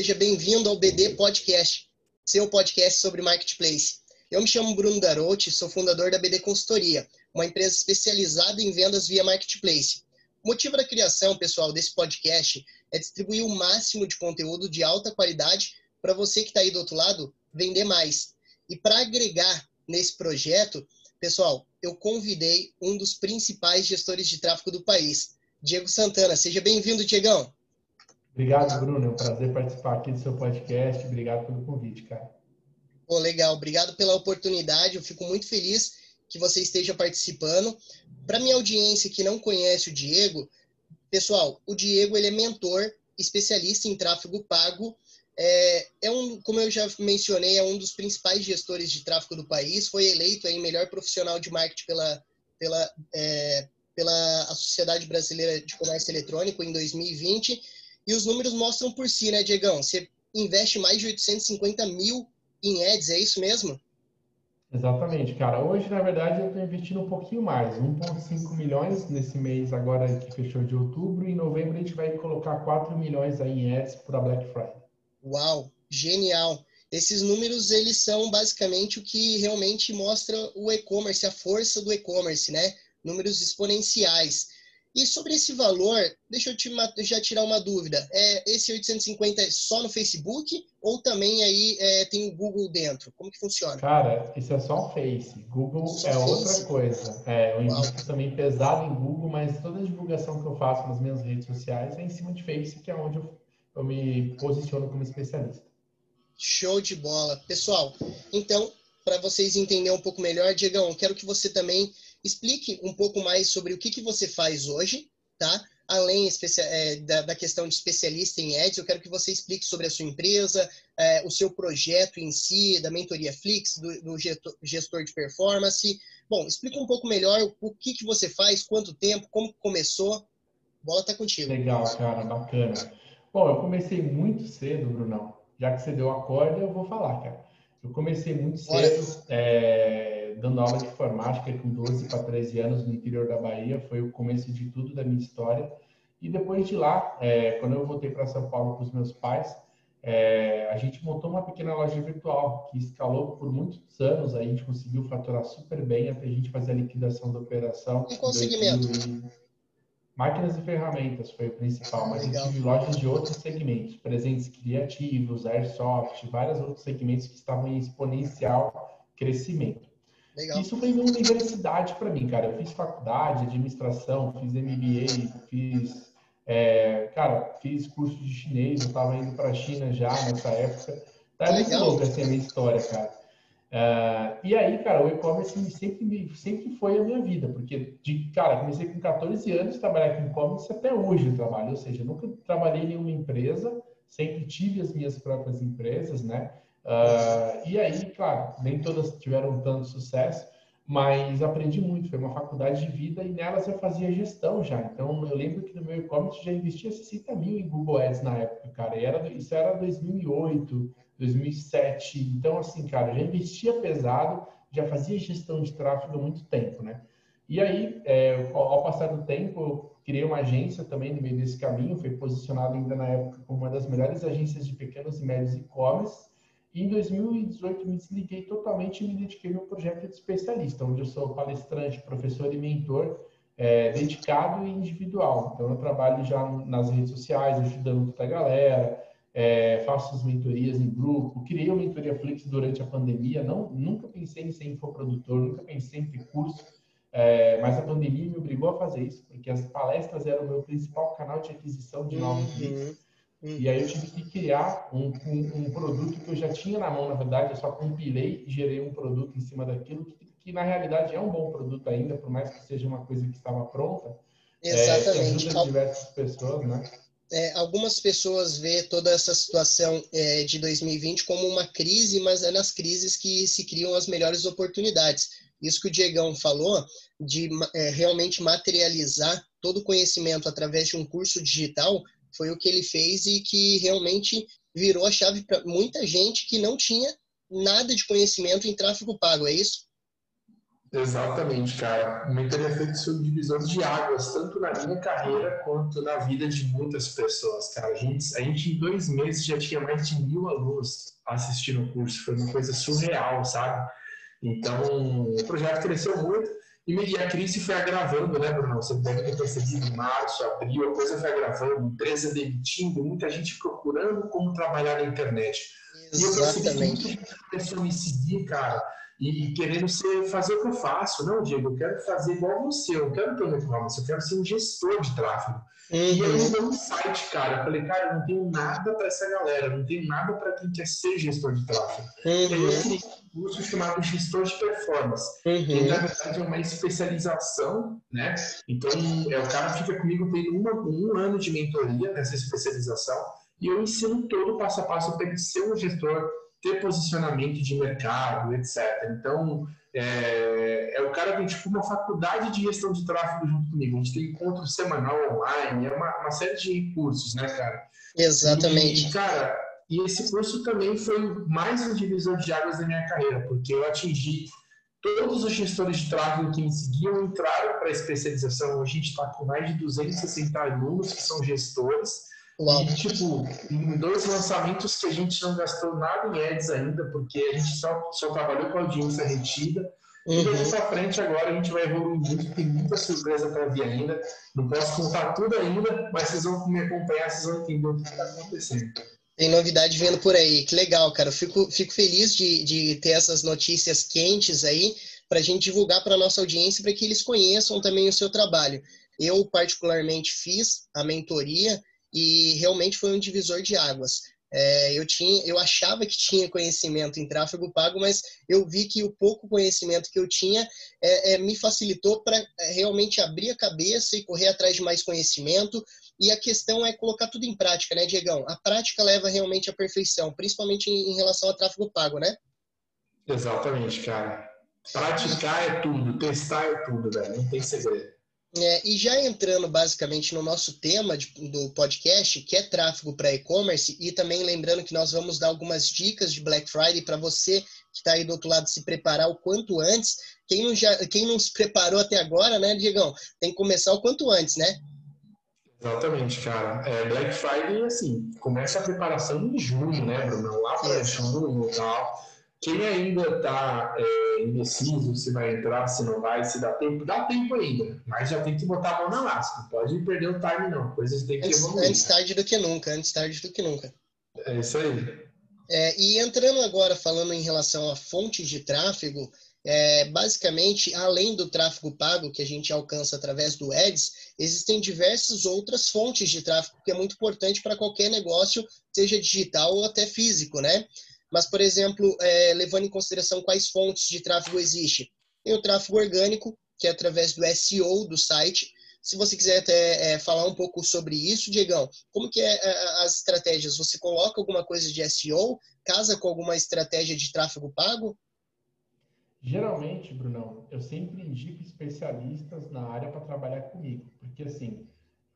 seja bem-vindo ao BD Podcast, seu podcast sobre marketplace. Eu me chamo Bruno Darotti, sou fundador da BD Consultoria, uma empresa especializada em vendas via marketplace. O motivo da criação, pessoal, desse podcast é distribuir o máximo de conteúdo de alta qualidade para você que está aí do outro lado vender mais. E para agregar nesse projeto, pessoal, eu convidei um dos principais gestores de tráfego do país, Diego Santana. Seja bem-vindo, Diegão. Obrigado, Bruno. É um prazer participar aqui do seu podcast. Obrigado pelo convite, cara. Pô, legal. Obrigado pela oportunidade. Eu fico muito feliz que você esteja participando. Para minha audiência que não conhece o Diego, pessoal, o Diego ele é mentor, especialista em tráfego pago. É, é um, como eu já mencionei, é um dos principais gestores de tráfego do país. Foi eleito aí melhor profissional de marketing pela, pela, é, pela Sociedade Brasileira de Comércio Eletrônico em 2020 e os números mostram por si, né, Diegão? Você investe mais de 850 mil em ads, é isso mesmo? Exatamente, cara. Hoje, na verdade, eu estou investindo um pouquinho mais, 1,5 milhões nesse mês agora que fechou de outubro. E em novembro a gente vai colocar 4 milhões aí em ads para Black Friday. Uau, genial! Esses números, eles são basicamente o que realmente mostra o e-commerce, a força do e-commerce, né? Números exponenciais. E sobre esse valor, deixa eu te, já tirar uma dúvida. É, esse 850 é só no Facebook ou também aí é, tem o Google dentro? Como que funciona? Cara, isso é só o Face. Google só é face? outra coisa. É, eu invisto também pesado em Google, mas toda a divulgação que eu faço nas minhas redes sociais é em cima de Face, que é onde eu, eu me posiciono como especialista. Show de bola. Pessoal, então, para vocês entenderem um pouco melhor, Diegão, quero que você também explique um pouco mais sobre o que, que você faz hoje, tá? Além é, da, da, questão de especialista em ads, eu quero que você explique sobre a sua empresa, é, o seu projeto em si, da mentoria Flix, do, do, gestor de performance. Bom, explica um pouco melhor o, o que, que você faz, quanto tempo, como começou. Bola tá contigo. Legal, cara, bacana. Bom, eu comecei muito cedo, Brunão. Já que você deu a corda, eu vou falar, cara. Eu comecei muito cedo. É dando aula de informática com 12 para 13 anos no interior da Bahia, foi o começo de tudo da minha história. E depois de lá, é, quando eu voltei para São Paulo com os meus pais, é, a gente montou uma pequena loja virtual que escalou por muitos anos. A gente conseguiu faturar super bem até a gente fazer a liquidação da operação. Em qual segmento? Máquinas e ferramentas foi o principal, mas Legal. eu tive lojas de outros segmentos, presentes criativos, airsoft, vários outros segmentos que estavam em exponencial crescimento. Legal. Isso foi uma universidade para mim, cara. Eu fiz faculdade, administração, fiz MBA, fiz, é, cara, fiz curso de chinês. Eu estava indo para a China já nessa época. Tá muito louco assim a minha história, cara. Uh, e aí, cara, o e-commerce sempre, sempre foi a minha vida, porque, de, cara, comecei com 14 anos trabalhar com e-commerce até hoje eu trabalho, ou seja, nunca trabalhei em nenhuma empresa, sempre tive as minhas próprias empresas, né? Uh, e aí, claro, nem todas tiveram tanto sucesso, mas aprendi muito. Foi uma faculdade de vida e nelas eu fazia gestão já. Então, eu lembro que no meu e-commerce já investia 60 mil em Google Ads na época, cara. E era, isso era 2008, 2007. Então, assim, cara, já investia pesado, já fazia gestão de tráfego há muito tempo, né? E aí, é, ao passar do tempo, eu criei uma agência também no meio desse caminho. Foi posicionado ainda na época como uma das melhores agências de pequenos e médios e-commerce e em 2018 me desliguei totalmente e me dediquei ao projeto de especialista, onde eu sou palestrante, professor e mentor é, dedicado e individual. Então eu trabalho já nas redes sociais, ajudando a galera, é, faço as mentorias em grupo, criei a mentoria Flix durante a pandemia, não, nunca pensei em ser infoprodutor, nunca pensei em ter curso, é, mas a pandemia me obrigou a fazer isso, porque as palestras eram o meu principal canal de aquisição de novos uhum. leads. E aí eu tive que criar um, um, um, produto que eu já tinha na mão, na verdade, eu só compilei e gerei um produto em cima daquilo, que, que na realidade é um bom produto ainda, por mais que seja uma coisa que estava pronta. É, Exatamente. É, diversas pessoas, né? É, algumas pessoas vê toda essa situação é, de 2020 como uma crise, mas é nas crises que se criam as melhores oportunidades. Isso que o Diegão falou, de é, realmente materializar todo o conhecimento através de um curso digital, foi o que ele fez e que realmente virou a chave para muita gente que não tinha nada de conhecimento em tráfego pago, é isso? Exatamente, cara. O mentoria feito sobre divisão de águas, tanto na minha carreira quanto na vida de muitas pessoas, cara. A gente, a gente em dois meses já tinha mais de mil alunos assistindo o curso. Foi uma coisa surreal, sabe? Então, o projeto cresceu muito e a crise foi agravando, né, Bruno? Você deve ter percebido em março, abril, a coisa foi agravando, empresa demitindo, muita gente procurando como trabalhar na internet. Exatamente. E eu percebi que muita gente começou a me seguir, cara e, querendo ser, fazer o que eu faço. Não, Diego, eu quero fazer igual você, eu quero ter um e-commerce, eu quero ser um gestor de tráfego. Uhum. E aí eu um site, cara. Eu falei, cara, eu não tenho nada para essa galera, não tenho nada para quem quer ser gestor de tráfego. Uhum. E aí eu fiz um curso chamado Gestor de Performance, uhum. que na verdade é uma especialização, né? Então, é, o cara fica comigo tendo uma, um ano de mentoria nessa especialização e eu ensino todo o passo a passo para ele ser um gestor ter posicionamento de mercado, etc. Então, é, é o cara tem tipo uma faculdade de gestão de tráfego junto comigo. A gente tem encontro semanal online, é uma, uma série de recursos, né, cara? Exatamente. E, cara, e esse curso também foi mais um divisor de águas da minha carreira, porque eu atingi todos os gestores de tráfego que me seguiam entraram para a especialização. A gente está com mais de 260 alunos que são gestores Uau. E, tipo, dois lançamentos que a gente não gastou nada em ads ainda, porque a gente só, só trabalhou com audiência retida. Uhum. E daqui pra frente agora a gente vai evoluir muito, tem muita surpresa para vir ainda. Não posso contar tudo ainda, mas vocês vão me acompanhar, vocês vão entender o que está acontecendo. Tem novidade vindo por aí, que legal, cara. Eu fico, fico feliz de, de ter essas notícias quentes aí para a gente divulgar para nossa audiência, para que eles conheçam também o seu trabalho. Eu, particularmente, fiz a mentoria e realmente foi um divisor de águas. É, eu tinha, eu achava que tinha conhecimento em tráfego pago, mas eu vi que o pouco conhecimento que eu tinha é, é, me facilitou para é, realmente abrir a cabeça e correr atrás de mais conhecimento. E a questão é colocar tudo em prática, né, Diegão? A prática leva realmente à perfeição, principalmente em, em relação a tráfego pago, né? Exatamente, cara. Praticar é tudo, testar é tudo, velho. Não tem segredo. É, e já entrando basicamente no nosso tema de, do podcast, que é tráfego para e-commerce, e também lembrando que nós vamos dar algumas dicas de Black Friday para você que está aí do outro lado se preparar o quanto antes. Quem não, já, quem não se preparou até agora, né, Diegão? Tem que começar o quanto antes, né? Exatamente, cara. É, Black Friday, assim, começa a preparação em junho, né, Bruno? Lá para junho e tal. Quem ainda está é, indeciso se vai entrar, se não vai, se dá tempo, dá tempo ainda. Mas já tem que botar a mão na massa. Não pode perder o time, não. Coisas tem que antes, evoluir. Antes tarde do que nunca. Antes tarde do que nunca. É isso aí. É, e entrando agora falando em relação a fontes de tráfego, é, basicamente, além do tráfego pago que a gente alcança através do Ads, existem diversas outras fontes de tráfego que é muito importante para qualquer negócio, seja digital ou até físico, né? Mas, por exemplo, é, levando em consideração quais fontes de tráfego existe. Tem o tráfego orgânico, que é através do SEO do site. Se você quiser até é, falar um pouco sobre isso, Diegão, como que é, é as estratégias? Você coloca alguma coisa de SEO? Casa com alguma estratégia de tráfego pago? Geralmente, Brunão, eu sempre indico especialistas na área para trabalhar comigo, porque assim,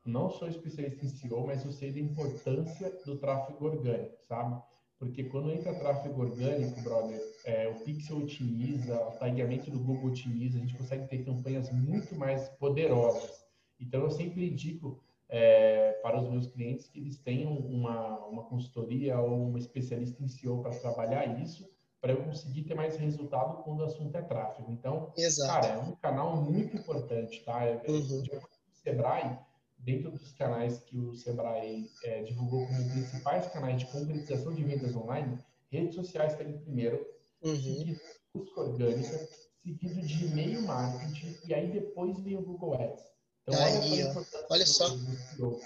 não sou especialista em SEO, mas eu sei da importância do tráfego orgânico, sabe? Porque quando entra tráfego orgânico, brother, é, o Pixel otimiza, o tagueamento do Google otimiza, a gente consegue ter campanhas muito mais poderosas. Então, eu sempre indico é, para os meus clientes que eles tenham uma, uma consultoria ou uma especialista em SEO para trabalhar isso, para eu conseguir ter mais resultado quando o assunto é tráfego. Então, Exato. cara, é um canal muito importante, tá? É, uhum. De acordo com o Sebrae, dentro dos canais que o Sebrae é, divulgou como principais canais de concretização de vendas online, redes sociais está em primeiro, uhum. seguido busca orgânica, seguido de e-mail marketing, e aí depois vem o Google Ads. Então, aí, olha, olha só. SEO,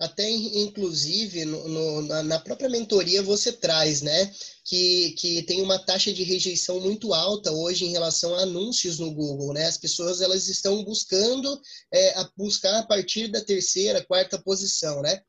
até inclusive no, no, na própria mentoria você traz, né, que, que tem uma taxa de rejeição muito alta hoje em relação a anúncios no Google, né? As pessoas elas estão buscando é, a buscar a partir da terceira, quarta posição, né?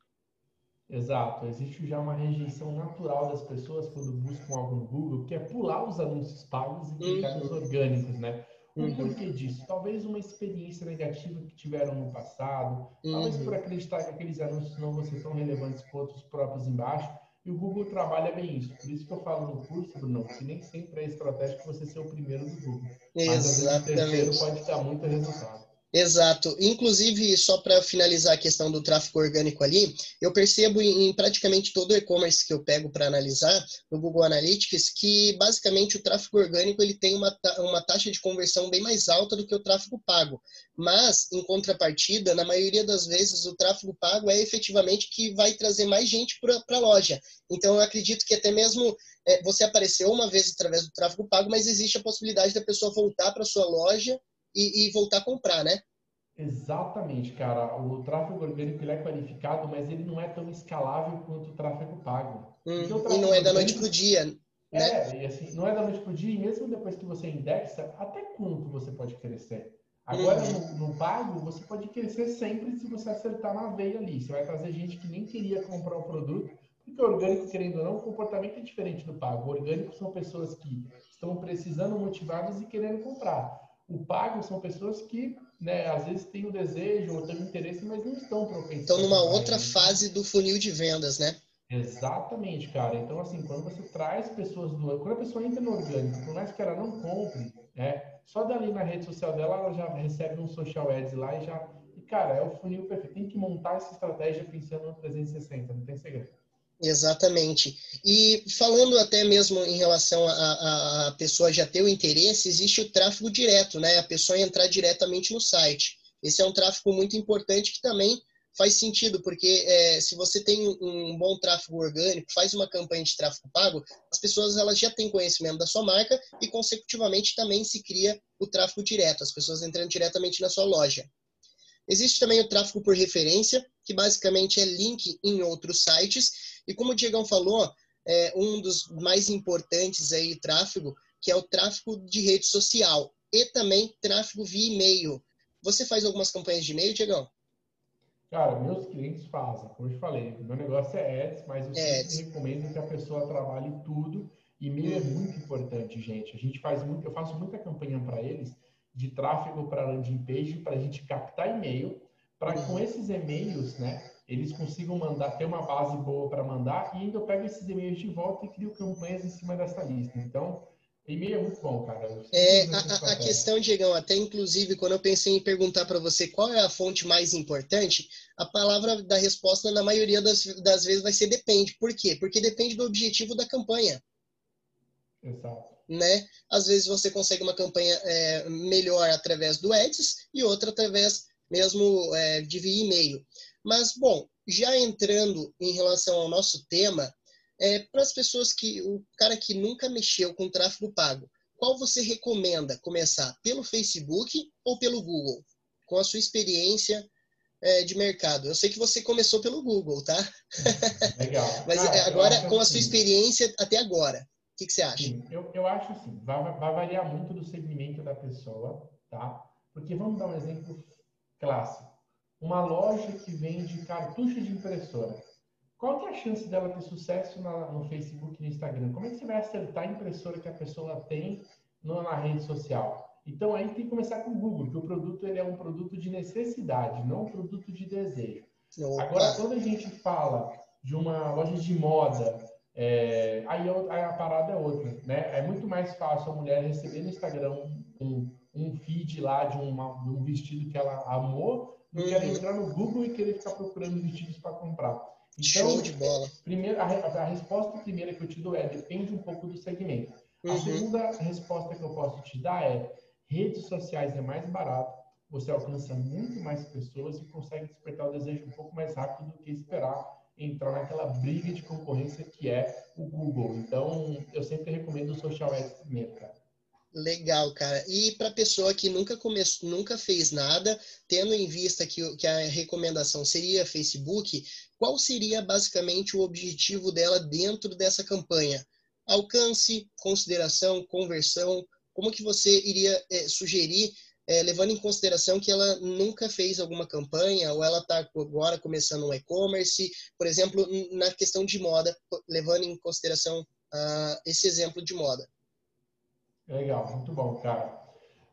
Exato, existe já uma rejeição natural das pessoas quando buscam algo no Google, que é pular os anúncios pagos e clicar uhum. nos orgânicos, né? O uhum. porquê disso? Talvez uma experiência negativa que tiveram no passado, uhum. talvez por acreditar que aqueles anúncios não vão ser tão relevantes quanto os próprios embaixo, E o Google trabalha bem isso. Por isso que eu falo no curso, Bruno, que nem sempre é estratégico você ser o primeiro do Google. Mas às vezes o terceiro pode dar muito resultado. Exato. Inclusive, só para finalizar a questão do tráfego orgânico ali, eu percebo em, praticamente todo o e-commerce que eu pego para analisar no Google Analytics que basicamente o tráfego orgânico ele tem uma, uma taxa de conversão bem mais alta do que o tráfego pago. Mas, em contrapartida, na maioria das vezes o tráfego pago é efetivamente que vai trazer mais gente para a loja. Então, eu acredito que até mesmo é, você apareceu uma vez através do tráfego pago, mas existe a possibilidade da pessoa voltar para sua loja e, e, voltar a comprar, né? Exatamente, cara. O tráfego orgânico ele é qualificado, mas ele não é tão escalável quanto o tráfego pago. Hum, tráfego e não é da noite para o dia. Né? É, e assim, não é da noite para o dia, e mesmo depois que você indexa, até quanto você pode crescer? Agora, uhum. no, no, pago, você pode crescer sempre se você acertar na veia ali. Você vai trazer gente que nem queria comprar o produto, porque o orgânico, querendo ou não, o comportamento é diferente do pago. O orgânico são pessoas que estão precisando, motivadas e querendo comprar. O pago são pessoas que, né, às vezes têm o desejo ou têm o interesse, mas não estão propensas. Estão numa outra fase do funil de vendas, né? Exatamente, cara. Então, assim, quando você traz pessoas do. Quando a pessoa entra no orgânico, por mais que ela não compre, né? Só dali na rede social dela, ela já recebe um social ads lá e já. E, cara, é o funil perfeito. Tem que montar essa estratégia pensando no 360, não tem segredo. Exatamente. E falando até mesmo em relação a, a, pessoa já ter o interesse, existe o tráfego direto, né? A pessoa entrar diretamente no site. Esse é um tráfego muito importante que também faz sentido, porque é, se você tem um bom tráfego orgânico, faz uma campanha de tráfego pago, as pessoas elas já têm conhecimento da sua marca e, consecutivamente, também se cria o tráfego direto, as pessoas entrando diretamente na sua loja. Existe também o tráfego por referência, que basicamente é link em outros sites. E como o Diegão falou, é um dos mais importantes aí, tráfego, que é o tráfego de rede social e também tráfego via e-mail. Você faz algumas campanhas de e-mail, Diegão? Cara, meus clientes fazem, como eu te falei, meu negócio é ads, mas eu sempre ads. recomendo que a pessoa trabalhe tudo. E-mail é muito importante, gente. A gente faz muito, eu faço muita campanha para eles de tráfego para landing page para a gente captar e-mail, para com esses e-mails, né, eles consigam mandar, ter uma base boa para mandar e ainda eu pego esses e-mails de volta e crio campanhas em cima dessa lista. Então, e-mail é muito bom, cara. É, a, a questão, Diegão, até inclusive quando eu pensei em perguntar para você qual é a fonte mais importante, a palavra da resposta na maioria das, das vezes vai ser depende. Por quê? Porque depende do objetivo da campanha. Exato né? Às vezes você consegue uma campanha é, melhor através do Ads e outra através mesmo é, de via e-mail. Mas, bom, já entrando em relação ao nosso tema, é, para as pessoas que, o cara que nunca mexeu com tráfego pago, qual você recomenda começar? Pelo Facebook ou pelo Google? Com a sua experiência é, de mercado. Eu sei que você começou pelo Google, tá? Legal. Mas ah, agora, com a sua assim. experiência até agora, que, que você acha? Sim, eu, eu acho assim, vai, vai variar muito do segmento da pessoa, tá? Porque vamos dar um exemplo clássico. Uma loja que vende cartucho de impressora. Qual que é a chance dela ter sucesso na, no Facebook e no Instagram? Como é que você vai acertar a impressora que a pessoa tem no, na rede social? Então aí tem que começar com o Google, que o produto ele é um produto de necessidade, não um produto de desejo. Agora, quando a gente fala de uma loja de moda é, aí, aí, a parada é outra, né? É muito mais fácil a mulher receber no Instagram um, um feed lá de, uma, de um vestido que ela amou do que ela uhum. entrar no Google e querer ficar procurando vestidos para comprar. Então, Show de bola. Primeiro, a, a, resposta primeira que eu te dou é depende um pouco do segmento. Uhum. A segunda resposta que eu posso te dar é redes sociais é mais barato, você alcança muito mais pessoas e consegue despertar o desejo um pouco mais rápido do que esperar entrar naquela briga de concorrência que é o Google. Então, eu sempre recomendo o Social Ads primeiro, cara. Legal, cara. E para pessoa que nunca começou, nunca fez nada, tendo em vista que, que a recomendação seria Facebook, qual seria basicamente o objetivo dela dentro dessa campanha? Alcance, consideração, conversão. Como que você iria é, sugerir é, levando em consideração que ela nunca fez alguma campanha ou ela está agora começando um e-commerce, por exemplo, na questão de moda, levando em consideração uh, esse exemplo de moda. Legal, muito bom, cara.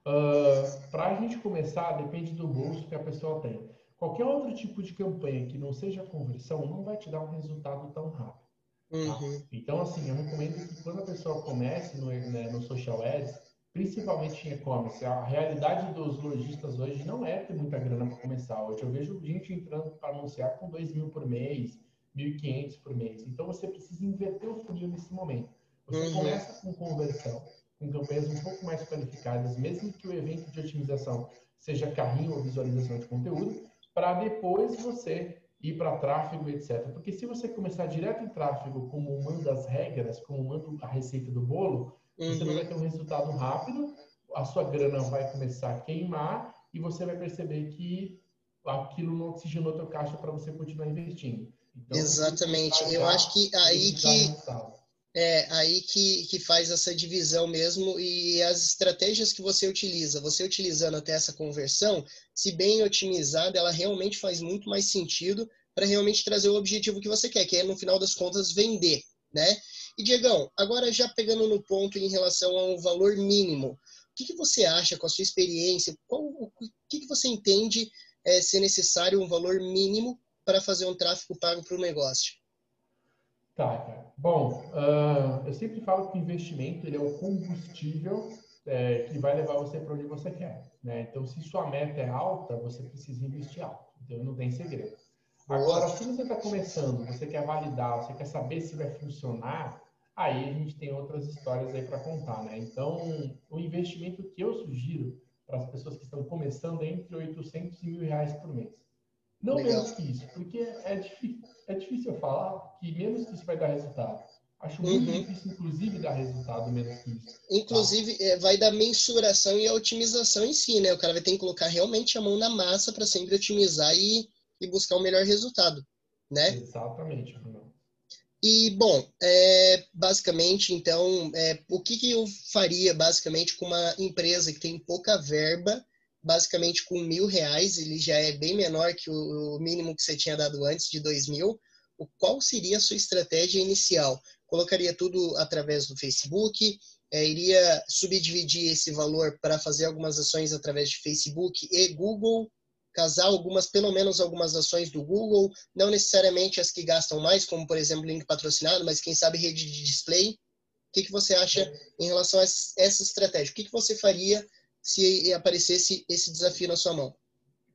Uh, ah, Para a gente começar, depende do bolso que a pessoa tem. Qualquer outro tipo de campanha que não seja conversão não vai te dar um resultado tão rápido. Tá? Uhum. Então, assim, eu recomendo que quando a pessoa comece no, né, no social ads, principalmente em e-commerce, a realidade dos lojistas hoje não é ter muita grana para começar. Hoje eu vejo gente entrando para anunciar com 2 mil por mês, 1.500 por mês. Então, você precisa inverter o funil nesse momento. Você uhum. começa com conversão, com campanhas um pouco mais qualificadas, mesmo que o evento de otimização seja carrinho ou visualização de conteúdo, para depois você ir para tráfego, etc. Porque se você começar direto em tráfego como manda as regras, como manda a receita do bolo, uhum. você não vai ter um resultado rápido, a sua grana vai começar a queimar e você vai perceber que aquilo não oxigenou teu caixa para você continuar investindo. Então, Exatamente. Eu acho que aí que é aí que, que faz essa divisão mesmo e as estratégias que você utiliza. Você utilizando até essa conversão, se bem otimizada, ela realmente faz muito mais sentido para realmente trazer o objetivo que você quer, que é, no final das contas, vender, né? E, Diegão, agora já pegando no ponto em relação ao valor mínimo, o que, que você acha com a sua experiência? Qual, o que, que você entende é, ser necessário um valor mínimo para fazer um tráfego pago para o negócio? Tá, cara. Bom, uh, eu sempre falo que o investimento ele é o combustível é, que vai levar você para onde você quer. Né? Então, se sua meta é alta, você precisa investir alto. Então, não tem segredo. Agora, se você está começando, você quer validar, você quer saber se vai funcionar, aí a gente tem outras histórias aí para contar, né? Então, o investimento que eu sugiro para as pessoas que estão começando é entre 800 e mil reais por mês. Não Legal. menos que isso, porque é difícil, é difícil eu falar que menos que isso vai dar resultado. Acho muito uhum. difícil, inclusive, dar resultado menos que isso. Inclusive, tá? vai dar mensuração e a otimização em si, né? O cara vai ter que colocar realmente a mão na massa para sempre otimizar e, e buscar o melhor resultado, né? Exatamente, Bruno. E, bom, é, basicamente, então, é, o que, que eu faria, basicamente, com uma empresa que tem pouca verba basicamente com mil reais, ele já é bem menor que o mínimo que você tinha dado antes, de dois mil. O, qual seria a sua estratégia inicial? Colocaria tudo através do Facebook? É, iria subdividir esse valor para fazer algumas ações através de Facebook e Google? Casar algumas, pelo menos algumas ações do Google, não necessariamente as que gastam mais, como por exemplo link patrocinado, mas quem sabe rede de display. O que, que você acha em relação a essa estratégia? O que, que você faria se aparecesse esse desafio na sua mão?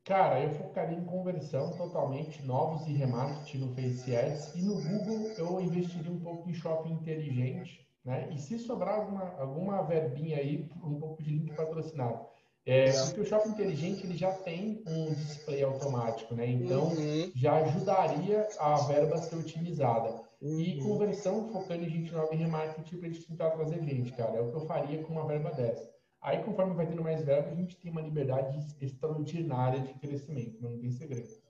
Cara, eu focaria em conversão totalmente, novos e remarketing no Face Ads. E no Google eu investiria um pouco em shopping inteligente, né? E se sobrar alguma, alguma verbinha aí, um pouco de link patrocinado. É, porque o shopping inteligente ele já tem um display automático, né? Então uhum. já ajudaria a verba a ser otimizada. Uhum. E conversão focando em gente nova e remarketing para a gente tentar trazer gente, cara. É o que eu faria com uma verba dessa. Aí, conforme vai tendo mais verba, a gente tem uma liberdade extraordinária de crescimento, não tem segredo.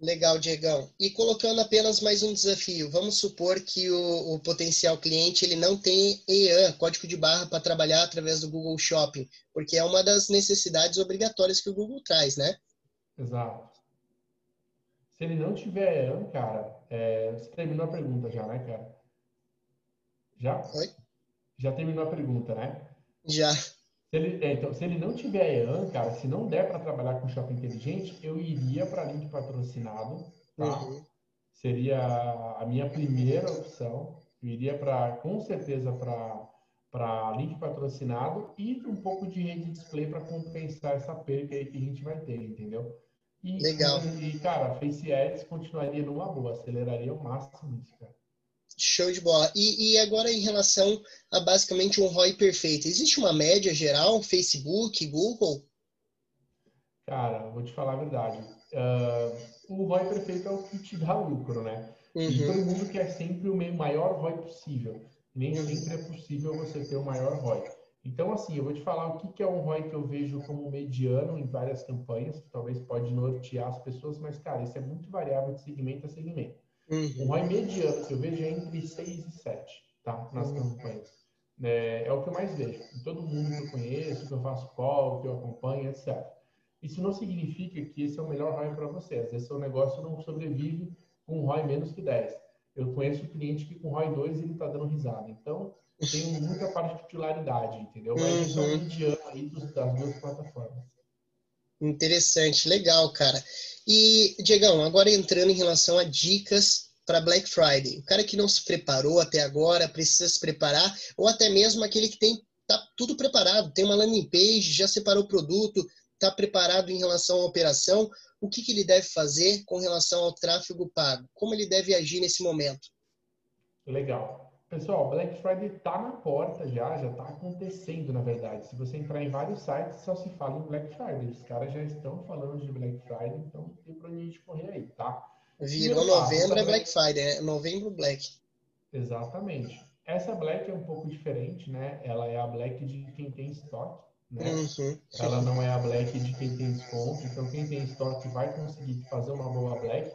Legal, Diegão. E colocando apenas mais um desafio, vamos supor que o, o potencial cliente ele não tem EAN, código de barra, para trabalhar através do Google Shopping, porque é uma das necessidades obrigatórias que o Google traz, né? Exato. Se ele não tiver EAN, cara, é... você terminou a pergunta já, né, cara? Já? Oi? Já terminou a pergunta, né? Já. Se ele, é, então, se ele não tiver EAN, cara, se não der para trabalhar com shopping inteligente, eu iria para link patrocinado, tá? Uhum. Seria a minha primeira opção. Eu iria para, com certeza, para link patrocinado e um pouco de rede display para compensar essa perca aí que a gente vai ter, entendeu? E, Legal. E, cara, Face Ads continuaria numa boa, aceleraria o máximo isso, cara. Show de bola. E, e, agora em relação a basicamente um ROI perfeito, existe uma média geral, Facebook, Google? Cara, vou te falar a verdade. Uh, o ROI perfeito é o que te dá lucro, né? Uhum. E todo mundo quer sempre o maior ROI possível. Nem uhum. sempre é possível você ter o maior ROI. Então, assim, eu vou te falar o que, que é um ROI que eu vejo como mediano em várias campanhas, que talvez pode nortear as pessoas, mas, cara, isso é muito variável de segmento a segmento. Uhum. O ROI mediano que eu vejo é entre 6 e 7, tá? Nas uhum. campanhas. É, é, o que eu mais vejo. Em todo mundo que eu conheço, que eu faço call, que eu acompanho, etc. Isso não significa que esse é o melhor ROI para você. Às vezes, seu negócio não sobrevive com um ROI menos que 10. Eu conheço cliente que com ROI 2 ele está dando risada. Então, tem muita particularidade, entendeu? Mas uhum. é o mediano aí dos, das duas plataformas. Interessante, legal, cara. E, Diegão, agora entrando em relação a dicas para Black Friday? O cara que não se preparou até agora, precisa se preparar, ou até mesmo aquele que tem tá tudo preparado, tem uma landing page, já separou o produto, está preparado em relação à operação, o que, que ele deve fazer com relação ao tráfego pago? Como ele deve agir nesse momento? Legal. Pessoal, Black Friday está na porta já, já está acontecendo, na verdade. Se você entrar em vários sites, só se fala em Black Friday. Os caras já estão falando de Black Friday, então não tem para onde a gente correr aí, tá? Virou novembro é Black Friday, é novembro Black. Exatamente. Essa Black é um pouco diferente, né? Ela é a Black de quem tem estoque, né? Uhum. Ela não é a Black de quem tem desconto. Então, quem tem estoque vai conseguir fazer uma boa Black.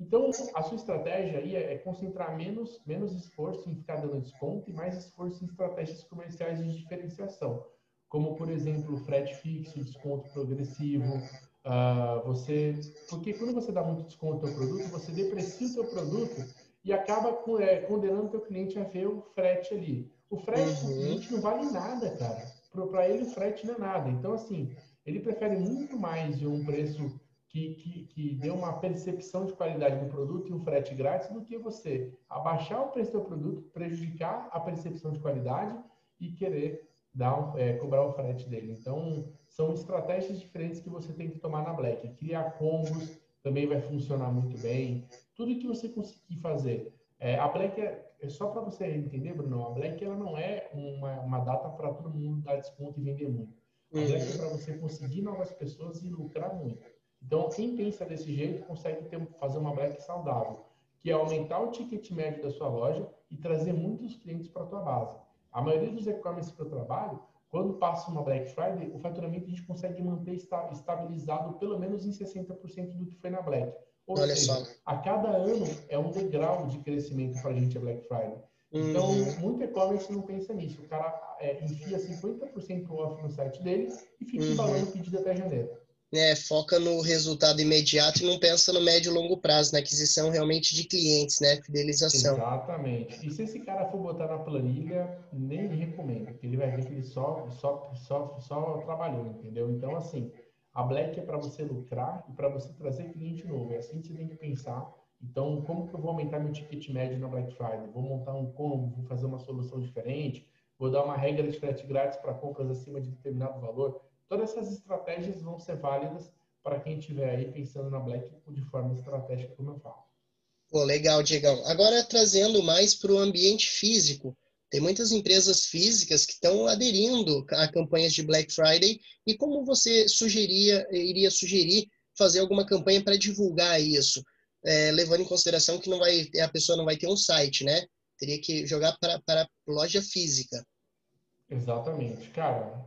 Então, a sua estratégia aí é, é concentrar menos, menos esforço em ficar dando desconto e mais esforço em estratégias comerciais de diferenciação, como, por exemplo, frete fixo, desconto progressivo, uh, você... Porque quando você dá muito desconto ao produto, você deprecia o seu produto e acaba é, condenando o seu cliente a ver o frete ali. O frete uhum. cliente não vale nada, cara. Para ele, o frete não é nada. Então, assim, ele prefere muito mais de um preço que, que, que dê uma percepção de qualidade do produto e um frete grátis do que você abaixar o preço do produto, prejudicar a percepção de qualidade e querer dar é, cobrar o frete dele. Então, são estratégias diferentes que você tem que tomar na Black. Criar combos também vai funcionar muito bem. Tudo que você conseguir fazer. É, a Black é, é só para você entender, Bruno, a Black ela não é uma, uma data para todo mundo dar desconto e vender muito. A Black é uhum. para você conseguir novas pessoas e lucrar muito. Então, quem pensa desse jeito consegue ter, fazer uma black saudável, que é aumentar o ticket médio da sua loja e trazer muitos clientes para a tua base. A maioria dos e-commerce que eu trabalho, quando passa uma Black Friday, o faturamento a gente consegue manter estabilizado pelo menos em 60% do que foi na Black. Ou Olha seja, só. a cada ano é um degrau de crescimento para a gente a Black Friday. Então, uhum. muito e-commerce não pensa nisso. O cara é, enfia 50% off no site dele e fica uhum. embalando pedido até janeiro né, foca no resultado imediato e não pensa no médio e longo prazo, na aquisição realmente de clientes, né, fidelização. Exatamente. E se esse cara for botar na planilha, nem recomendo, porque ele vai ver que ele só, só, só, só trabalhou, entendeu? Então, assim, a Black é para você lucrar e para você trazer cliente novo. É assim que você tem que pensar. Então, como que eu vou aumentar meu ticket médio na Black Friday? Vou montar um combo, vou fazer uma solução diferente, vou dar uma regra de frete grátis para compras acima de determinado valor Todas essas estratégias vão ser válidas para quem estiver aí pensando na Black de forma estratégica, como eu falo. Pô, legal, Diegão. Agora trazendo mais para o ambiente físico. Tem muitas empresas físicas que estão aderindo a campanhas de Black Friday. E como você sugeria, iria sugerir fazer alguma campanha para divulgar isso? É, levando em consideração que não vai, a pessoa não vai ter um site, né? Teria que jogar para, para loja física. Exatamente. Cara,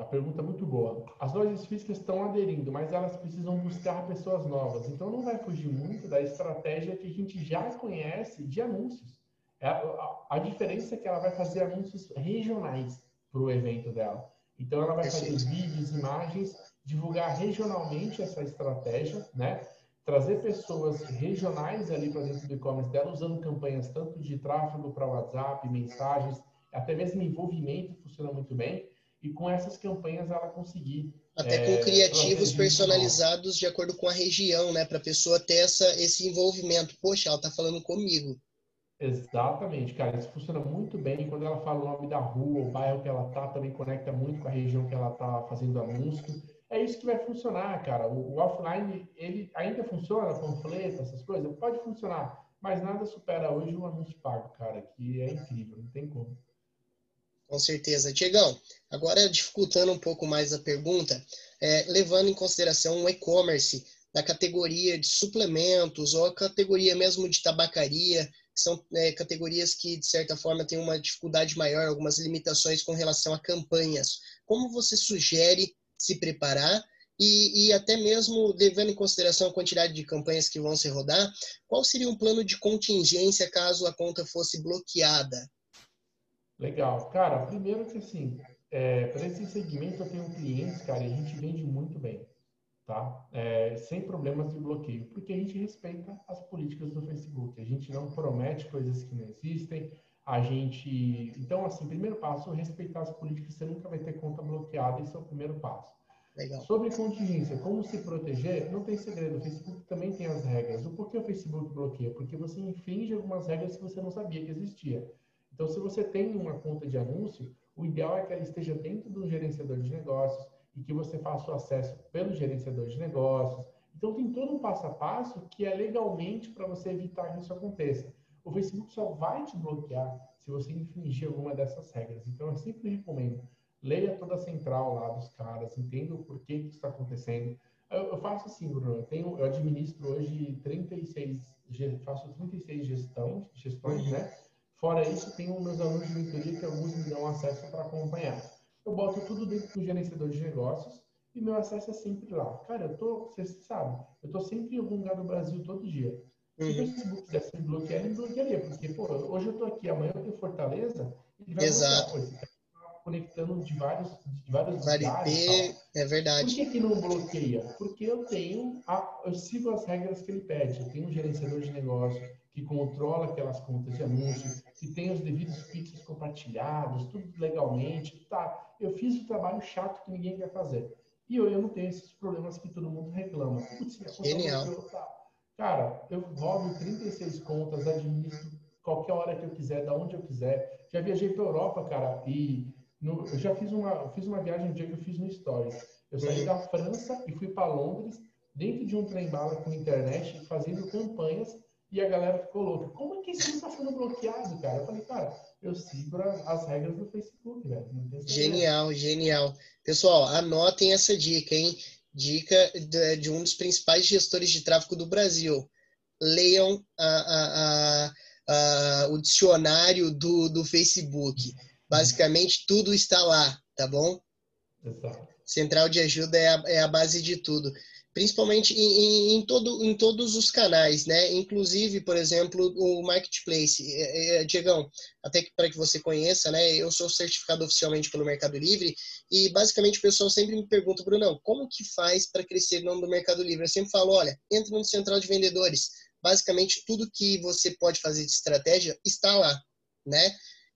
a pergunta é muito boa. As lojas físicas estão aderindo, mas elas precisam buscar pessoas novas. Então, não vai fugir muito da estratégia que a gente já conhece de anúncios. É, a, a, diferença é que ela vai fazer anúncios regionais para o evento dela. Então, ela vai fazer vídeos, imagens, divulgar regionalmente essa estratégia, né? Trazer pessoas regionais ali para dentro do e-commerce dela, usando campanhas tanto de tráfego para WhatsApp, mensagens, até mesmo envolvimento funciona muito bem. E com essas campanhas ela conseguir. Até é, com criativos personalizados de acordo com a região, né? Para a pessoa ter essa, esse envolvimento. Poxa, ela está falando comigo. Exatamente, cara. Isso funciona muito bem. Quando ela fala o nome da rua, o bairro que ela tá, também conecta muito com a região que ela tá fazendo anúncio. É isso que vai funcionar, cara. O, o offline, ele ainda funciona, panfleto, essas coisas? Pode funcionar. Mas nada supera hoje o anúncio pago, cara, que é incrível, não tem como. Com certeza. Tiagão, agora dificultando um pouco mais a pergunta, é, levando em consideração o e-commerce da categoria de suplementos ou a categoria mesmo de tabacaria, que são é, categorias que, de certa forma, têm uma dificuldade maior, algumas limitações com relação a campanhas. Como você sugere se preparar e, e, até mesmo levando em consideração a quantidade de campanhas que vão se rodar, qual seria um plano de contingência caso a conta fosse bloqueada? Legal. Cara, primeiro que assim, é, para esse segmento eu tenho clientes, cara, e a gente vende muito bem, tá? É, sem problemas de bloqueio, porque a gente respeita as políticas do Facebook. A gente não promete coisas que não existem. A gente. Então, assim, primeiro passo, respeitar as políticas, você nunca vai ter conta bloqueada, esse é o primeiro passo. Legal. Sobre contingência, como se proteger, não tem segredo. O Facebook também tem as regras. O porquê o Facebook bloqueia? Porque você infringe algumas regras que você não sabia que existia. Então, se você tem uma conta de anúncio, o ideal é que ela esteja dentro do gerenciador de negócios e que você faça o acesso pelo gerenciador de negócios. Então, tem todo um passo a passo que é legalmente para você evitar que isso aconteça. O Facebook só vai te bloquear se você infringir alguma dessas regras. Então, eu sempre recomendo leia toda a central lá dos caras, entenda o porquê que está acontecendo. Eu, eu, faço assim, Bruno, eu, tenho, eu administro hoje 36, faço 36 gestão, gestões, uhum. né? Fora isso, tenho meus alunos de mentoria que alguns me dão acesso para acompanhar. Eu boto tudo dentro do gerenciador de negócios e meu acesso é sempre lá. Cara, eu tô, você sabe, eu tô sempre em algum lugar do Brasil todo dia. Se o uhum. Facebook quisesse me bloquear, ele me bloquearia, porque, pô, hoje eu tô aqui, amanhã eu tenho Fortaleza, ele vai Exato. bloquear conectando de vários, de vários lugares. é verdade. Por que, que não bloqueia? Porque eu tenho, a, eu sigo as regras que ele pede. Eu tenho um gerenciador de negócio que controla aquelas contas de anúncio, que tem os devidos pixels compartilhados, tudo legalmente. Tá, eu fiz o trabalho chato que ninguém quer fazer. E eu, eu não tenho esses problemas que todo mundo reclama. Putz, Genial. Tá. Cara, eu rodo 36 contas, administro qualquer hora que eu quiser, da onde eu quiser. Já viajei para Europa, cara, e no, eu já fiz uma, fiz uma viagem um dia que eu fiz no Stories. Eu saí da França e fui para Londres, dentro de um trem-bala com internet, fazendo campanhas, e a galera ficou louca. Como é que isso não está sendo bloqueado, cara? Eu falei, cara, eu sigo as regras do Facebook, velho. Genial, genial. Pessoal, anotem essa dica, hein? Dica de, de, um dos principais gestores de tráfego do Brasil. Leiam a, a, a, o dicionário do, do Facebook. Basicamente, tudo está lá, tá bom? Exato. Central de ajuda é a, é a base de tudo. Principalmente em, em, todo, em todos os canais, né? Inclusive, por exemplo, o Marketplace. É, é, Diegão, até que para que você conheça, né? Eu sou certificado oficialmente pelo Mercado Livre e basicamente o pessoal sempre me pergunta, Brunão, como que faz para crescer no do Mercado Livre? Eu sempre falo, olha, entra no Central de Vendedores. Basicamente, tudo que você pode fazer de estratégia está lá, né?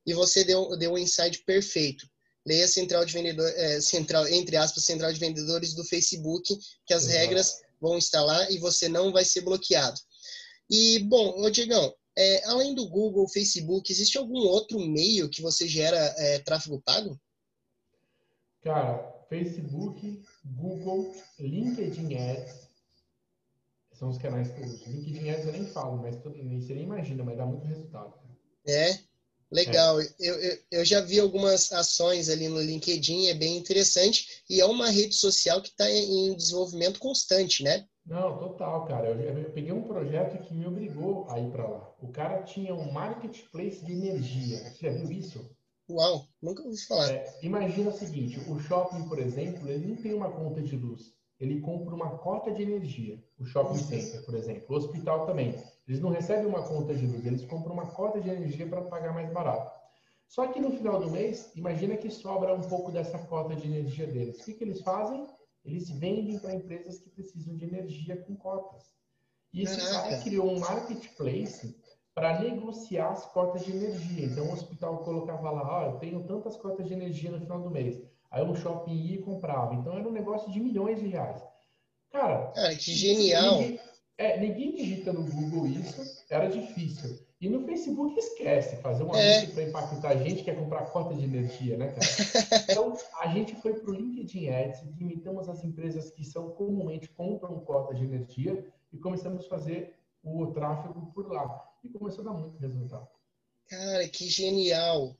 e você deu, deu um insight perfeito. Leia central de vendedor, é, central, entre aspas, central de vendedores do Facebook, que as regras vão estar lá e você não vai ser bloqueado. E, bom, ô Diegão, é, além do Google, Facebook, existe algum outro meio que você gera é, tráfego pago? Cara, Facebook, Google, LinkedIn Ads, são os canais que eu uso. LinkedIn Ads eu nem falo, mas você nem imagina, mas dá muito resultado. É? Legal. É. Eu, eu, eu, já vi algumas ações ali no LinkedIn, é bem interessante. E é uma rede social que está em desenvolvimento constante, né? Não, total, cara. Eu, eu peguei um projeto que me obrigou a ir para lá. O cara tinha um marketplace de energia. Você já viu isso? Uau, nunca ouvi falar. É, imagina o seguinte: o shopping, por exemplo, ele não tem uma conta de luz. Ele compra uma cota de energia. O shopping center, por exemplo. O hospital também. Eles não recebem uma conta de luz, eles compram uma cota de energia para pagar mais barato. Só que no final do mês, imagina que sobra um pouco dessa cota de energia deles. O que, que eles fazem? Eles vendem para empresas que precisam de energia com cotas. E cara criou um marketplace para negociar as cotas de energia. Então o hospital colocava lá, oh, eu tenho tantas cotas de energia no final do mês. Aí o shopping ia e comprava. Então era um negócio de milhões de reais. Cara, cara que genial. É, ninguém digita no Google isso, era difícil. E no Facebook esquece, fazer um é. anúncio para impactar a gente quer comprar cota de energia, né, cara? Então, a gente foi para o LinkedIn Ads, limitamos as empresas que são comumente compram cota de energia e começamos a fazer o tráfego por lá. E começou a dar muito resultado. Cara, que genial!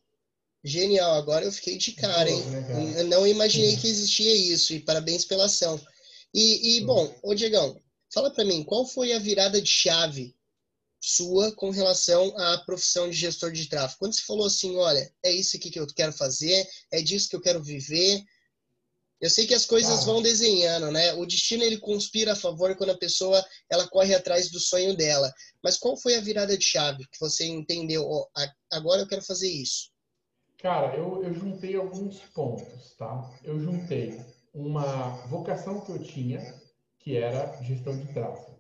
Genial, agora eu fiquei de cara, hein? Né, não imaginei que existia isso, e parabéns pela ação. E, e bom, ô Diegão, Fala para mim, qual foi a virada de chave sua com relação à profissão de gestor de tráfego? Quando você falou assim, olha, é isso aqui que eu quero fazer, é disso que eu quero viver. Eu sei que as coisas vão desenhando, né? O destino ele conspira a favor quando a pessoa ela corre atrás do sonho dela. Mas qual foi a virada de chave que você entendeu? Oh, agora eu quero fazer isso. Cara, eu, eu juntei alguns pontos, tá? Eu juntei uma vocação que eu tinha, que era gestão de tráfego.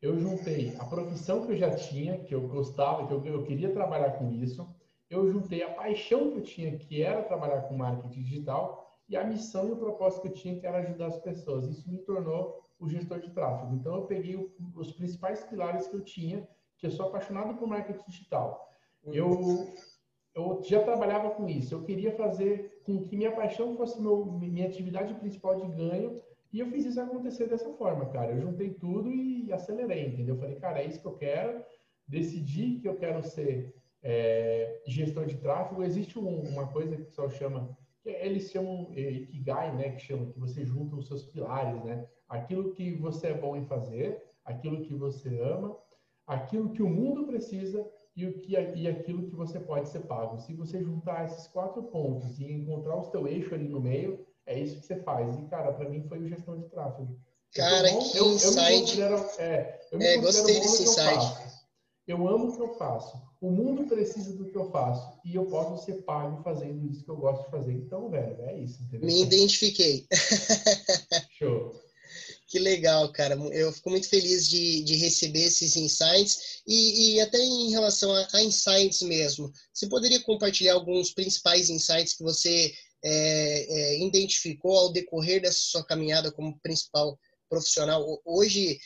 Eu juntei a profissão que eu já tinha, que eu gostava, que eu, eu queria trabalhar com isso. Eu juntei a paixão que eu tinha, que era trabalhar com marketing digital. e a missão e o propósito que eu tinha que era ajudar as pessoas. Isso me tornou o gestor de tráfego. Então eu peguei os principais pilares que eu tinha, que eu sou apaixonado por marketing digital. Eu eu já trabalhava com isso. Eu queria fazer com que minha paixão fosse meu, minha atividade principal de ganho e eu fiz isso acontecer dessa forma, cara. Eu juntei tudo e acelerei, entendeu? Eu falei, cara, é isso que eu quero. Decidi que eu quero ser é, gestor de tráfego. Existe um, uma coisa que o pessoal chama eles chamam é, Ikigai, né, que chama que você junta os seus pilares, né? Aquilo que você é bom em fazer, aquilo que você ama, aquilo que o mundo precisa e o que e aquilo que você pode ser pago. Se você juntar esses quatro pontos e encontrar o seu eixo ali no meio, é isso que você faz. E cara, para mim foi o gestão de tráfego. Cara, que eu. Eu é, eu me é, gostei desse insight. Eu amo o que eu faço. O mundo precisa do que eu faço. E eu posso ser pago fazendo isso que eu gosto de fazer. Então, velho, é isso. Entendeu? Me identifiquei. Show. Que legal, cara. Eu fico muito feliz de, de receber esses insights e, e até em relação a, a, insights mesmo. Você poderia compartilhar alguns principais insights que você é, é, identificou ao decorrer dessa sua caminhada como principal profissional? Hoje,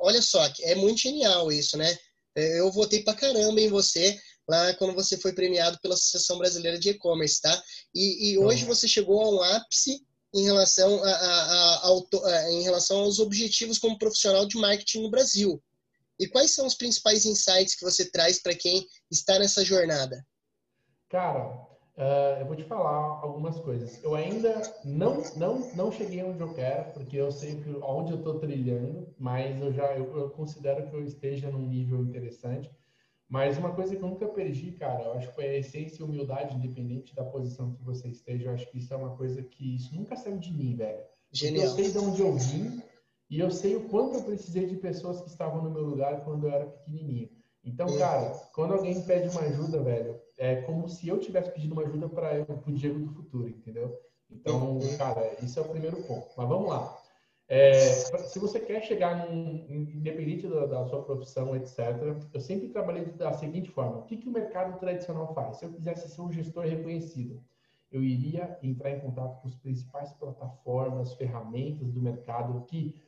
olha só, é muito genial isso, né? É, eu votei pra caramba em você lá quando você foi premiado pela Associação Brasileira de E-Commerce, tá? E, e hoje você chegou a um ápice em relação, a, a, a, em relação aos objetivos como profissional de marketing no Brasil. E quais são os principais insights que você traz para quem está nessa jornada? Cara, uh, eu vou te falar algumas coisas. Eu ainda não, não, não cheguei onde eu quero, porque eu sei que onde eu estou trilhando, mas eu já eu, eu considero que eu esteja num nível interessante. Mas uma coisa que eu nunca perdi, cara, eu acho que foi a essência e humildade, independente da posição que você esteja. Eu acho que isso é uma coisa que isso nunca saiu de mim, velho. Genial. eu sei de onde eu vim e eu sei o quanto eu precisei de pessoas que estavam no meu lugar quando eu era pequenininho. Então, cara, quando alguém pede uma ajuda, velho, é como se eu tivesse pedido uma ajuda para o Diego do futuro, entendeu? Então, cara, isso é o primeiro ponto. Mas vamos lá. É, se você quer chegar num, independente da, da, sua profissão, etc., eu sempre trabalhei da seguinte forma: o que, que o mercado tradicional faz? Se eu quisesse ser um gestor reconhecido, eu iria entrar em contato com as principais plataformas, ferramentas do mercado que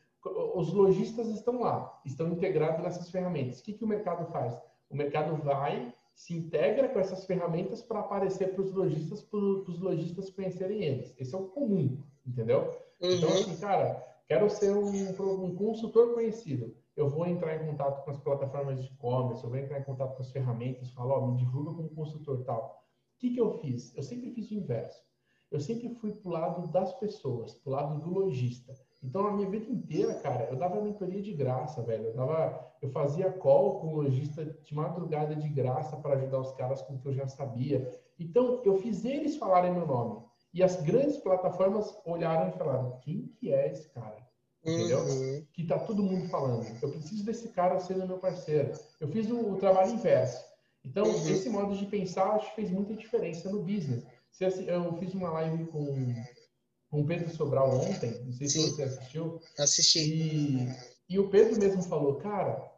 os lojistas estão lá, estão integrados nessas ferramentas. O que, que o mercado faz? O mercado vai, se integra com essas ferramentas para aparecer para os lojistas, para os lojistas conhecerem eles. Esse é o comum, entendeu? Então, uhum. Então, assim, cara, Quero ser um, um consultor conhecido. Eu vou entrar em contato com as plataformas de e-commerce, eu vou entrar em contato com as ferramentas, falar, ó, me divulga como consultor tal. O que, que eu fiz? Eu sempre fiz o inverso. Eu sempre fui pro lado das pessoas, pro lado do lojista. Então, a minha vida inteira, cara, eu dava mentoria de graça, velho. Eu, dava, eu fazia call com o lojista de madrugada de graça para ajudar os caras com o que eu já sabia. Então, eu fiz eles falarem meu nome. E as grandes plataformas olharam e falaram: quem que é esse cara? Entendeu? Uhum. Que tá todo mundo falando. Eu preciso desse cara sendo meu parceiro. Eu fiz o, o trabalho inverso. Então, uhum. esse modo de pensar acho que fez muita diferença no business. Eu fiz uma live com, com o Pedro Sobral ontem, não sei Sim. se você assistiu. Assisti. E, e o Pedro mesmo falou, cara,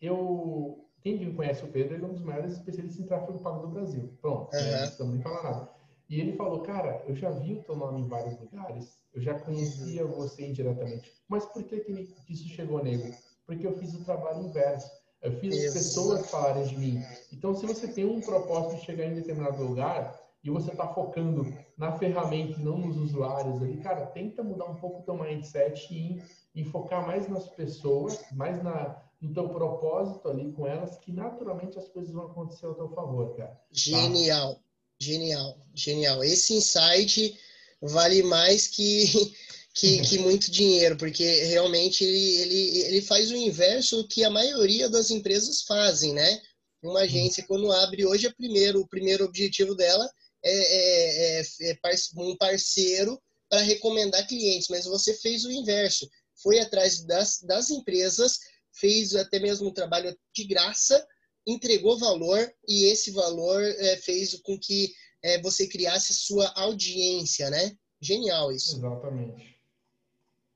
eu. Quem conhece o Pedro, ele é um dos maiores especialistas em tráfego pago do Brasil. Pronto, uhum. né? não estamos nem falando nada. E ele falou, cara, eu já vi o teu nome em vários lugares, eu já conhecia você indiretamente. Mas por que, que isso chegou nele? Porque eu fiz o trabalho inverso. Eu fiz as pessoas falarem de mim. Então, se você tem um propósito de chegar em determinado lugar e você está focando na ferramenta e não nos usuários ali, cara, tenta mudar um pouco o teu mindset e, e focar mais nas pessoas, mais na, no teu propósito ali com elas, que naturalmente as coisas vão acontecer ao teu favor, cara. Tá? Genial. Genial, genial. Esse insight vale mais que, que, que, muito dinheiro, porque realmente ele, ele, ele faz o inverso do que a maioria das empresas fazem, né? Uma agência, quando abre hoje, é primeiro, o primeiro objetivo dela é, é, é, é um parceiro para recomendar clientes, mas você fez o inverso. Foi atrás das, das empresas, fez até mesmo um trabalho de graça entregou valor e esse valor é, fez com que você criasse sua audiência, né? Genial isso. Exatamente.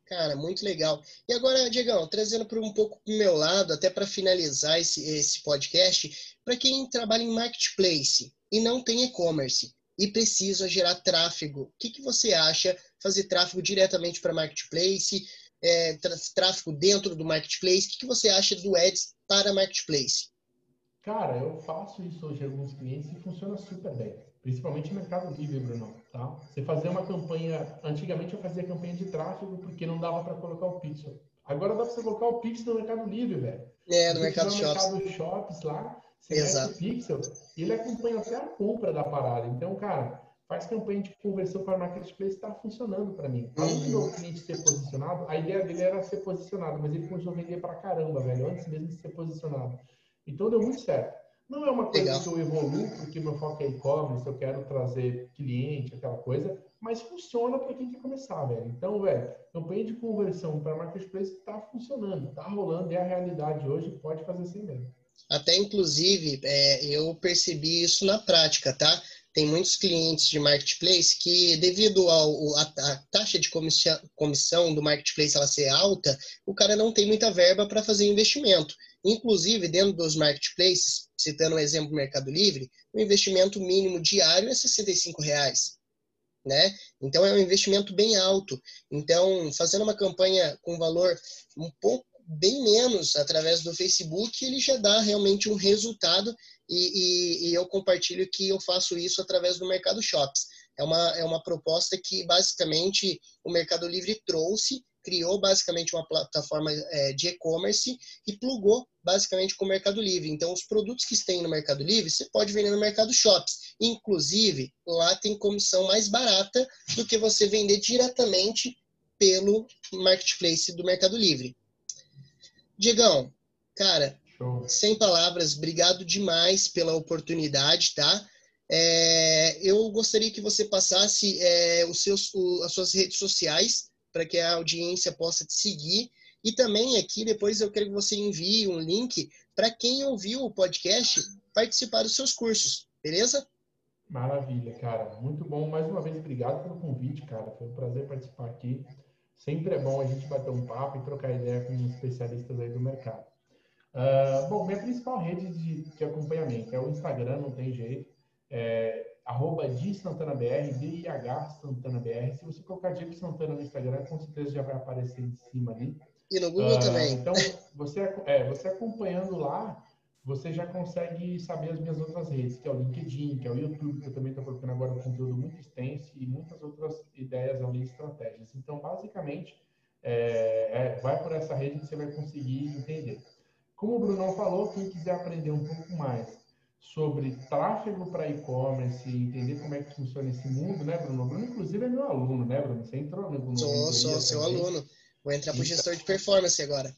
Cara, muito legal. E agora, Diegão, trazendo para um pouco para o meu lado, até para finalizar esse, esse podcast, para quem trabalha em marketplace e não tem e-commerce, e preciso gerar tráfego. O que, que você acha? Fazer tráfego diretamente para Marketplace, é, tráfego dentro do Marketplace. O que, que você acha do Ads para Marketplace? Cara, eu faço isso hoje em alguns clientes e funciona super bem. Principalmente no Mercado Livre, Bruno. Tá? Você fazer uma campanha. Antigamente eu fazia campanha de tráfego porque não dava para colocar o pixel. Agora dá para você colocar o pixel no Mercado Livre, velho. É, no Mercado Shops. No Mercado Shops lá, você Exato. pixel ele acompanha até a compra da parada. Então, cara, faz campanha de conversão para marketplace, está funcionando para mim. Além do cliente ser posicionado, a ideia dele era ser posicionado, mas ele começou a vender para caramba, velho, antes mesmo de ser posicionado. Então deu muito certo. Não é uma coisa Legal. que eu evoluo porque meu foco é e-commerce, eu quero trazer cliente, aquela coisa, mas funciona para quem quer começar, velho. Então, velho, campanha de conversão para marketplace está funcionando, está rolando, é a realidade hoje, pode fazer sem medo. Até, inclusive, é, eu percebi isso na prática, tá? Tem muitos clientes de marketplace que, devido à taxa de comissão, comissão do marketplace ela ser alta, o cara não tem muita verba para fazer investimento. Inclusive, dentro dos marketplaces, citando o exemplo do Mercado Livre, o investimento mínimo diário é 65 reais. Né? Então é um investimento bem alto. Então, fazendo uma campanha com valor um pouco bem menos através do Facebook, ele já dá realmente um resultado e, e, e eu compartilho que eu faço isso através do Mercado Shops. É uma, é uma proposta que basicamente o Mercado Livre trouxe criou basicamente uma plataforma é, de e-commerce e plugou basicamente com o Mercado Livre. Então, os produtos que tem no Mercado Livre, você pode vender no Mercado Shops. Inclusive, lá tem comissão mais barata do que você vender diretamente pelo marketplace do Mercado Livre. Diegão, cara, Show. sem palavras, obrigado demais pela oportunidade, tá? É, eu gostaria que você passasse é, os seus, o, as suas redes sociais para que a audiência possa te seguir. E também aqui depois eu quero que você envie um link para quem ouviu o podcast participar dos seus cursos, beleza? Maravilha, cara. Muito bom. Mais uma vez, obrigado pelo convite, cara. Foi um prazer participar aqui. Sempre é bom a gente bater um papo e trocar ideia com especialistas aí do mercado. Uh, bom, minha principal rede de, de, acompanhamento é o Instagram, não tem jeito. É, arroba de Santana BR, DIH Santana BR. Se você colocar Diego Santana no Instagram, com certeza já vai aparecer em cima ali. E no Google uh, também. Então, você, é, você acompanhando lá, você já consegue saber as minhas outras redes, que é o LinkedIn, que é o YouTube, que eu também estou colocando agora um conteúdo muito extenso e muitas outras ideias ali, estratégias. Então, basicamente, é, é, vai por essa rede que você vai conseguir entender. Como o Brunão falou, quem quiser aprender um pouco mais sobre tráfego para e-commerce, entender como é que funciona esse mundo, né, Bruno? Bruno, inclusive, é meu aluno, né, Bruno? Você entrou no. no sou, sou seu aluno. Vou entrar para o gestor de performance agora.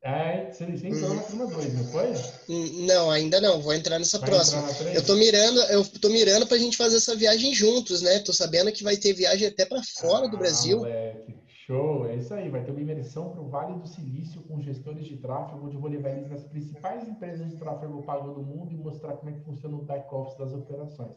É, você, entrou uhum. na turma 2, não foi? Hum, não, ainda não. Vou entrar nessa vai próxima. Entrar eu tô mirando, eu tô mirando pra gente fazer essa viagem juntos, né? Tô sabendo que vai ter viagem até para fora ah, do Brasil. Moleque. Show, é isso aí. Vai ter uma imersão para o Vale do Silício com gestores de tráfego, onde eu vou levar eles nas principais empresas de tráfego pago do mundo e mostrar como é que funciona o back-office das operações.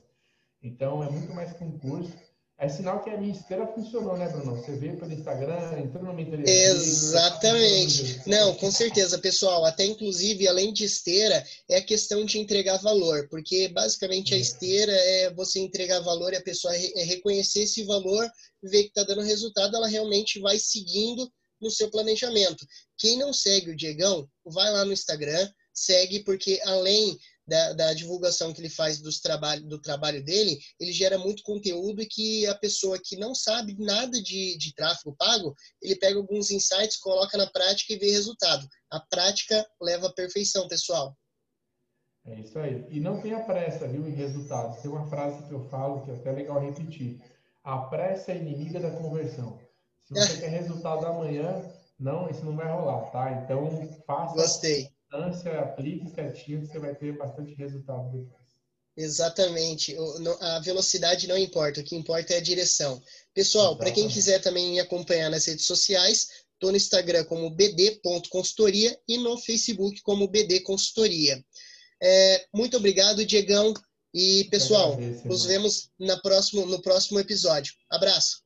Então, é muito mais que um curso. É sinal que a minha esteira funcionou, né, Bruno? Você veio pelo Instagram, entrou no mentoria. Exatamente. Não, com certeza, pessoal. Até inclusive, além de esteira, é a questão de entregar valor, porque basicamente a é. esteira é você entregar valor e a pessoa é reconhecer esse valor, ver que está dando resultado, ela realmente vai seguindo no seu planejamento. Quem não segue o Diegão, vai lá no Instagram, segue, porque além da, da, divulgação que ele faz dos trabalho, do trabalho dele, ele gera muito conteúdo e que a pessoa que não sabe nada de, de tráfego pago, ele pega alguns insights, coloca na prática e vê resultado. A prática leva à perfeição, pessoal. É isso aí. E não tenha pressa, viu, em resultados. Tem uma frase que eu falo que é até legal repetir. A pressa é inimiga da conversão. Se você quer resultado amanhã, não, isso não vai rolar, tá? Então, faça Gostei constância, aplique certinho, você vai ter bastante resultado depois. Exatamente. A velocidade não importa, o que importa é a direção. Pessoal, para quem quiser também me acompanhar nas redes sociais, estou no Instagram como bd.consultoria e no Facebook como BD Consultoria. É, muito obrigado, Diegão. E, pessoal, nos vemos na próximo, no próximo episódio. Abraço.